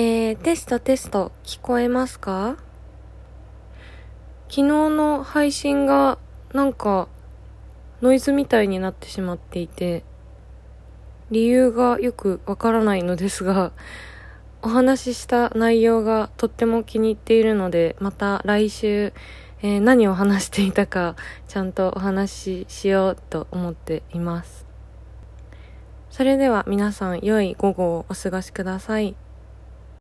えー、テストテスト聞こえますか？昨日の配信がなんかノイズみたいになってしまっていて理由がよくわからないのですが お話しした内容がとっても気に入っているのでまた来週、えー、何を話していたかちゃんとお話ししようと思っていますそれでは皆さん良い午後をお過ごしください。